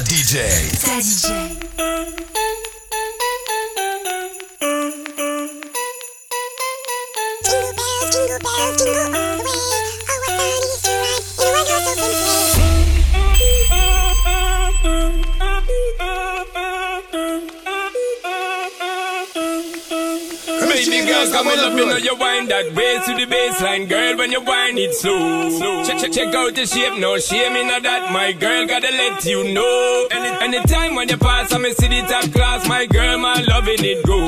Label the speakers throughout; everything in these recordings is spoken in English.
Speaker 1: DJ.
Speaker 2: Ta DJ.
Speaker 3: Come on up, you know you wind that way to the baseline, girl. When you wind it slow, check check check out the shape, no shame in that. My girl, gotta let you know. Any anytime when you pass, I'm see the top class. My girl, my loving it go.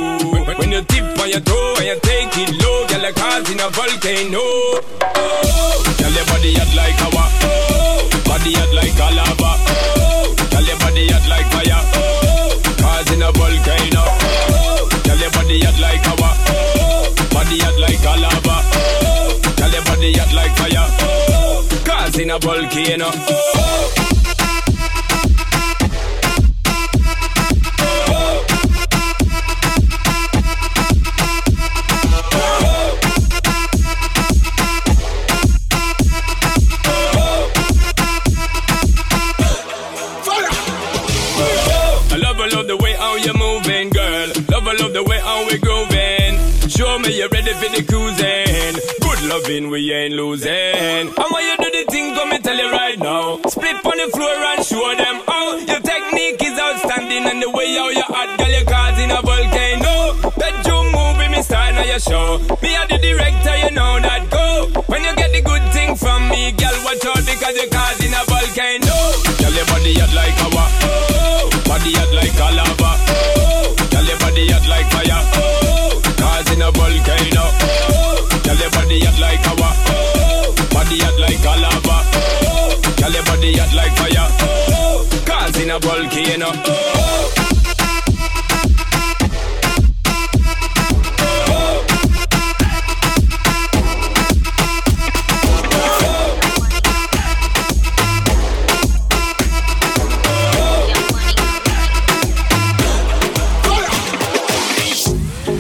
Speaker 3: When, when you tip on your toe and you take it low, girl, like causing a volcano. Oh, girl, your body hot like lava. Oh, body hot like a lava. Oh, girl, your body hot like fire. Oh, causing a volcano. Oh, girl, your body hot like lava. Body hot like a lava. Girl, your body hot like fire. Oh, causing a volcano. A volcano.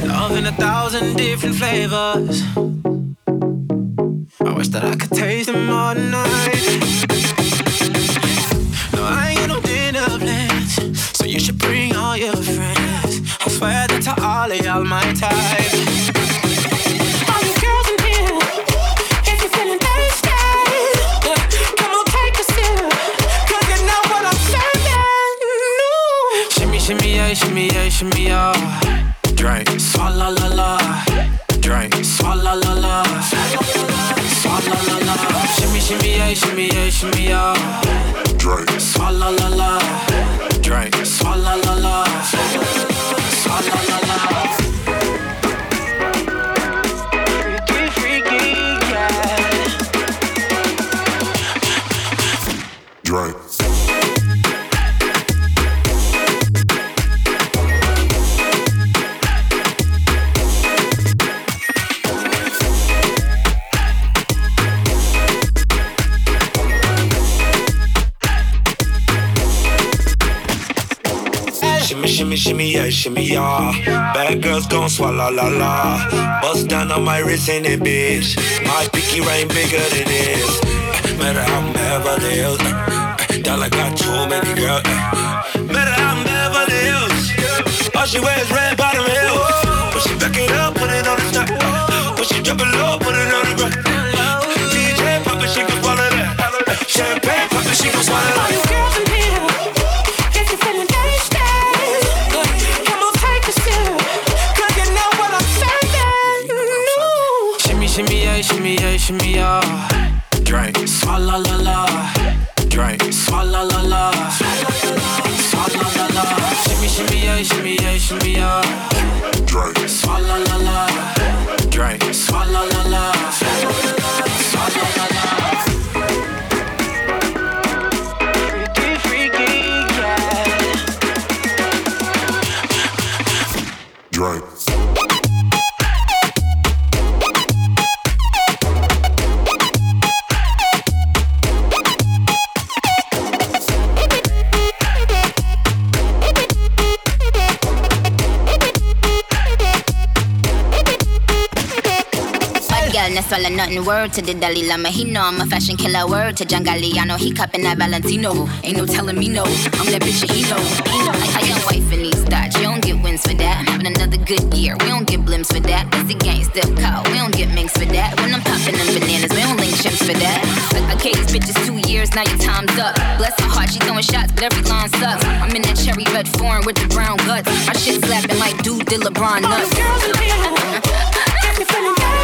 Speaker 4: Love in a thousand different flavors. Shimmy, shimmy, yeah, shimmy, yeah.
Speaker 5: Bad girls gon' swallow la la. Bust down on my wrist in it, bitch. My pinky ring bigger than this. Eh, Matter how Beverly Hills. eh, eh, Dollar got too many girls. Matter how Beverly Hills. All she wears red bottom heels. When she back it up, put it on the top. When she drop it low, put it on the ground. DJ pop it, she can swallow that. Champagne pop it, she can swallow that.
Speaker 4: Swalla la la. Drink, swalla la la. Swalla la la. Shimmy, shimmy, yeah, shimmy, yeah, shimmy, yeah.
Speaker 6: Drink.
Speaker 4: Swalla la la. Drink, swalla la la.
Speaker 1: nothing word to the Dalai Lama. He know I'm a fashion killer word to Jangali. I know He cupping that Valentino. Ain't no telling me no. I'm that bitch he know. He know. Like how wife in these thoughts. You don't get wins for that. I'm having another good year. We don't get blimps for that. It's a gangsta call. We don't get minks for that. When I'm popping them bananas, we don't link chimps for that. Okay, this bitch is two years. Now your time's up. Bless her heart, she throwing shots, but every line sucks. I'm in that cherry red form with the brown guts. My shit slapping like dude did LeBron nuts.
Speaker 2: All
Speaker 6: the
Speaker 2: girls in here, got me feeling
Speaker 7: bad.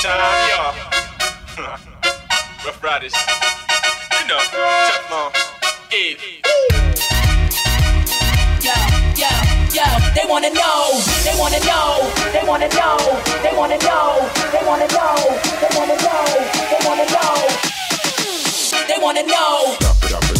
Speaker 7: Shout out. Ruff Ryders. You
Speaker 2: know,
Speaker 8: Teflon. Eve.
Speaker 9: Yo, yo, yo, they wanna know, they wanna know, they wanna know, they wanna know, they wanna know, they wanna know, they wanna know, they wanna know. They wanna know.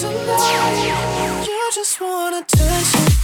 Speaker 10: tonight. You just want attention.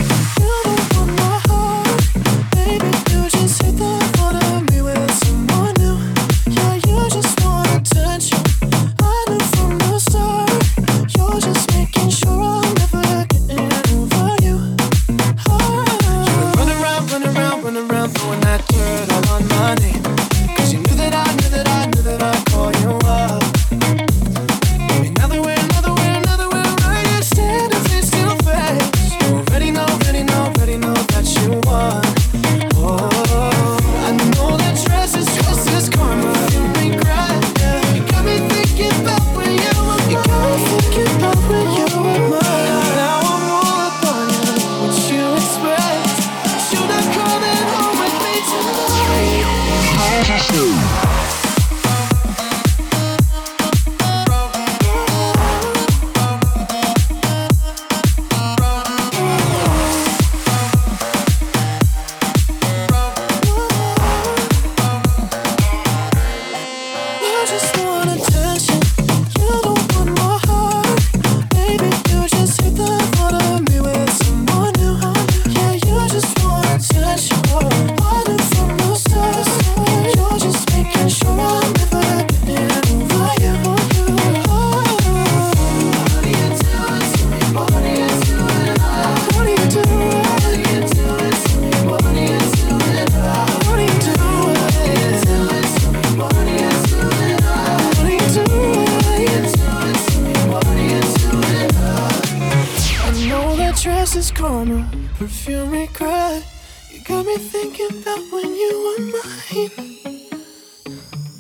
Speaker 10: Dress is karma, perfume regret. You got me thinking about when you were mine.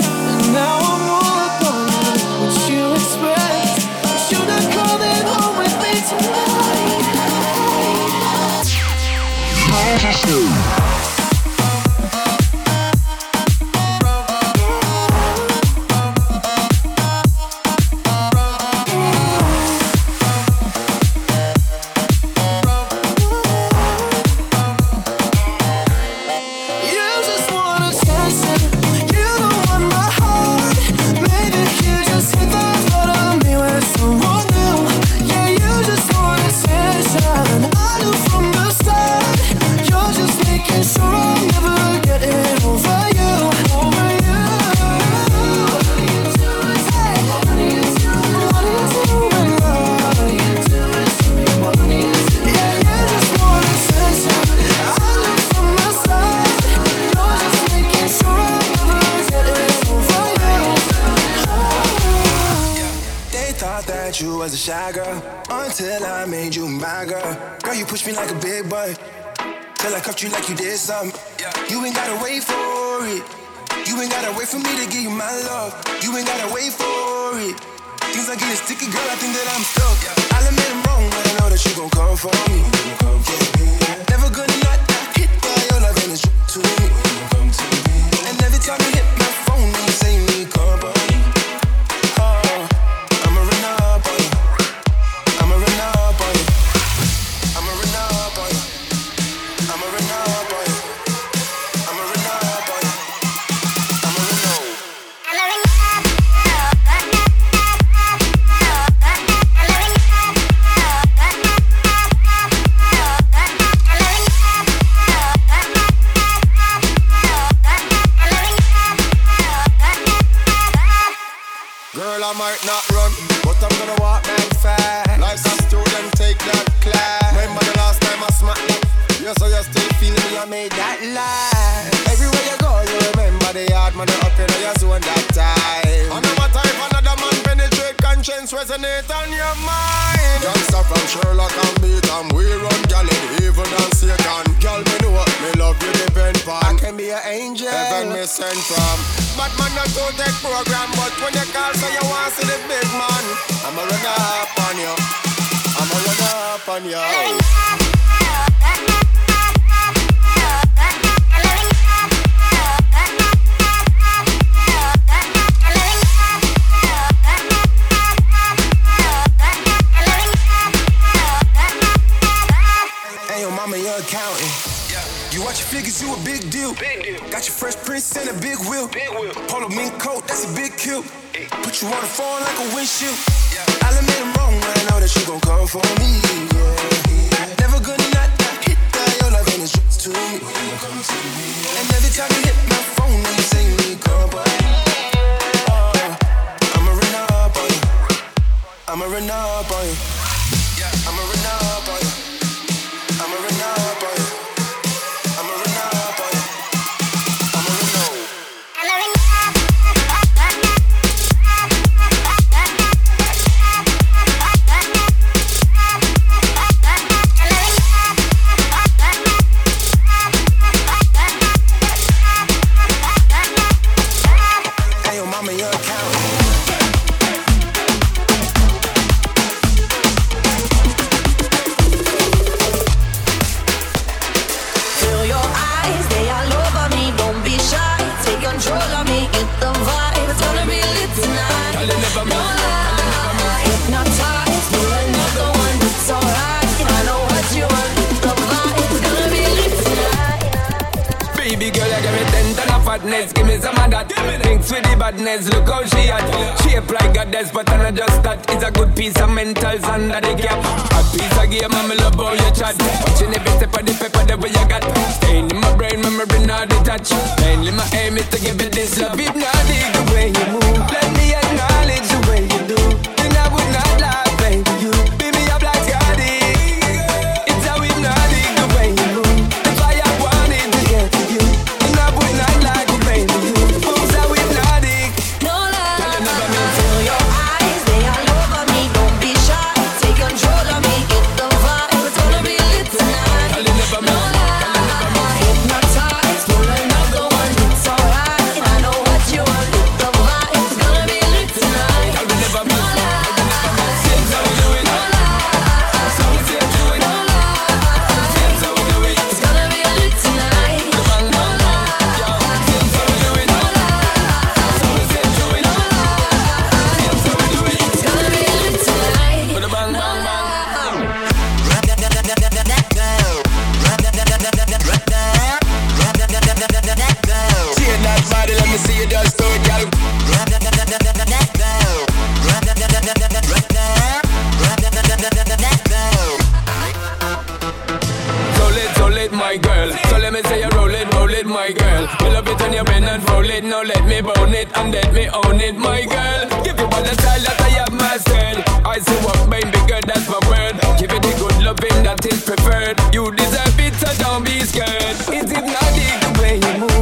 Speaker 10: And now I'm all you. What you expect? But you're not coming home with me tonight. Thought
Speaker 11: that you was a shy girl until I made you my girl. Girl, you pushed me like a big boy till I cuffed you like you did something. You ain't gotta wait for it. You ain't gotta wait for me to give you my love. You ain't gotta wait for it. Things are getting sticky, girl. I think that I'm stuck. I'll admit I'm wrong, but I know that you gon' come for me. Never gonna not hit by your love and it's to me. And every time you hit my phone, you say you need company.
Speaker 12: resonate on your mind. Gangsta from Sherlock and Beat we run gal in heaven and Satan. Girl, me know what me love you depend on.
Speaker 11: I can be an angel.
Speaker 12: Heaven me sent from. Batman not to take program, but when you call, say you want to see the big man. I'ma run up on
Speaker 3: you. I'ma run up on you. Big deal. Got your fresh prince and a big wheel. Big wheel. Polo mink coat, that's a big kill. Hey. Put you on the phone like a windshield. Yeah. I'll admit I'm wrong, but I know that you gon' come for me. Yeah. Never gonna not hit that. Your love ain't just to me. And every time you hit my phone, then you say me, come by. I'ma run up on you. I'ma run up on you.
Speaker 2: word. You deserve it, so don't be scared. It's hypnotic the way you move.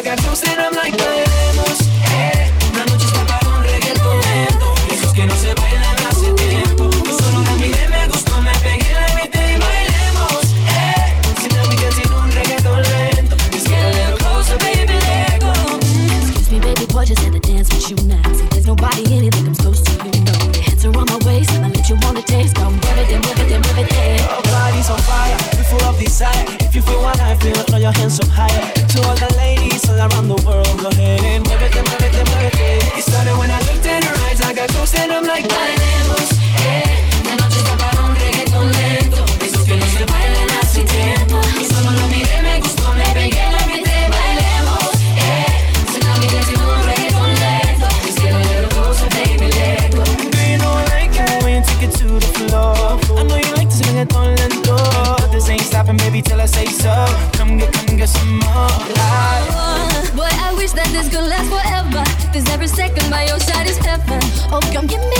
Speaker 2: I
Speaker 13: got
Speaker 4: and I'm like, Una eh. noche para un. Esos que no se bailan hace tiempo. Solo me gustó, me pegué, bailemos. Eh. Sin un reggaeton lento.
Speaker 13: Excuse me, baby, boy, just had to dance with you now. See, there's nobody that comes close to you. Your hands are on my waist, I let you on the taste. Move it, move it, move it,
Speaker 4: on fire, we full of desire. If you feel what I feel, throw your hands up higher. Come
Speaker 13: give me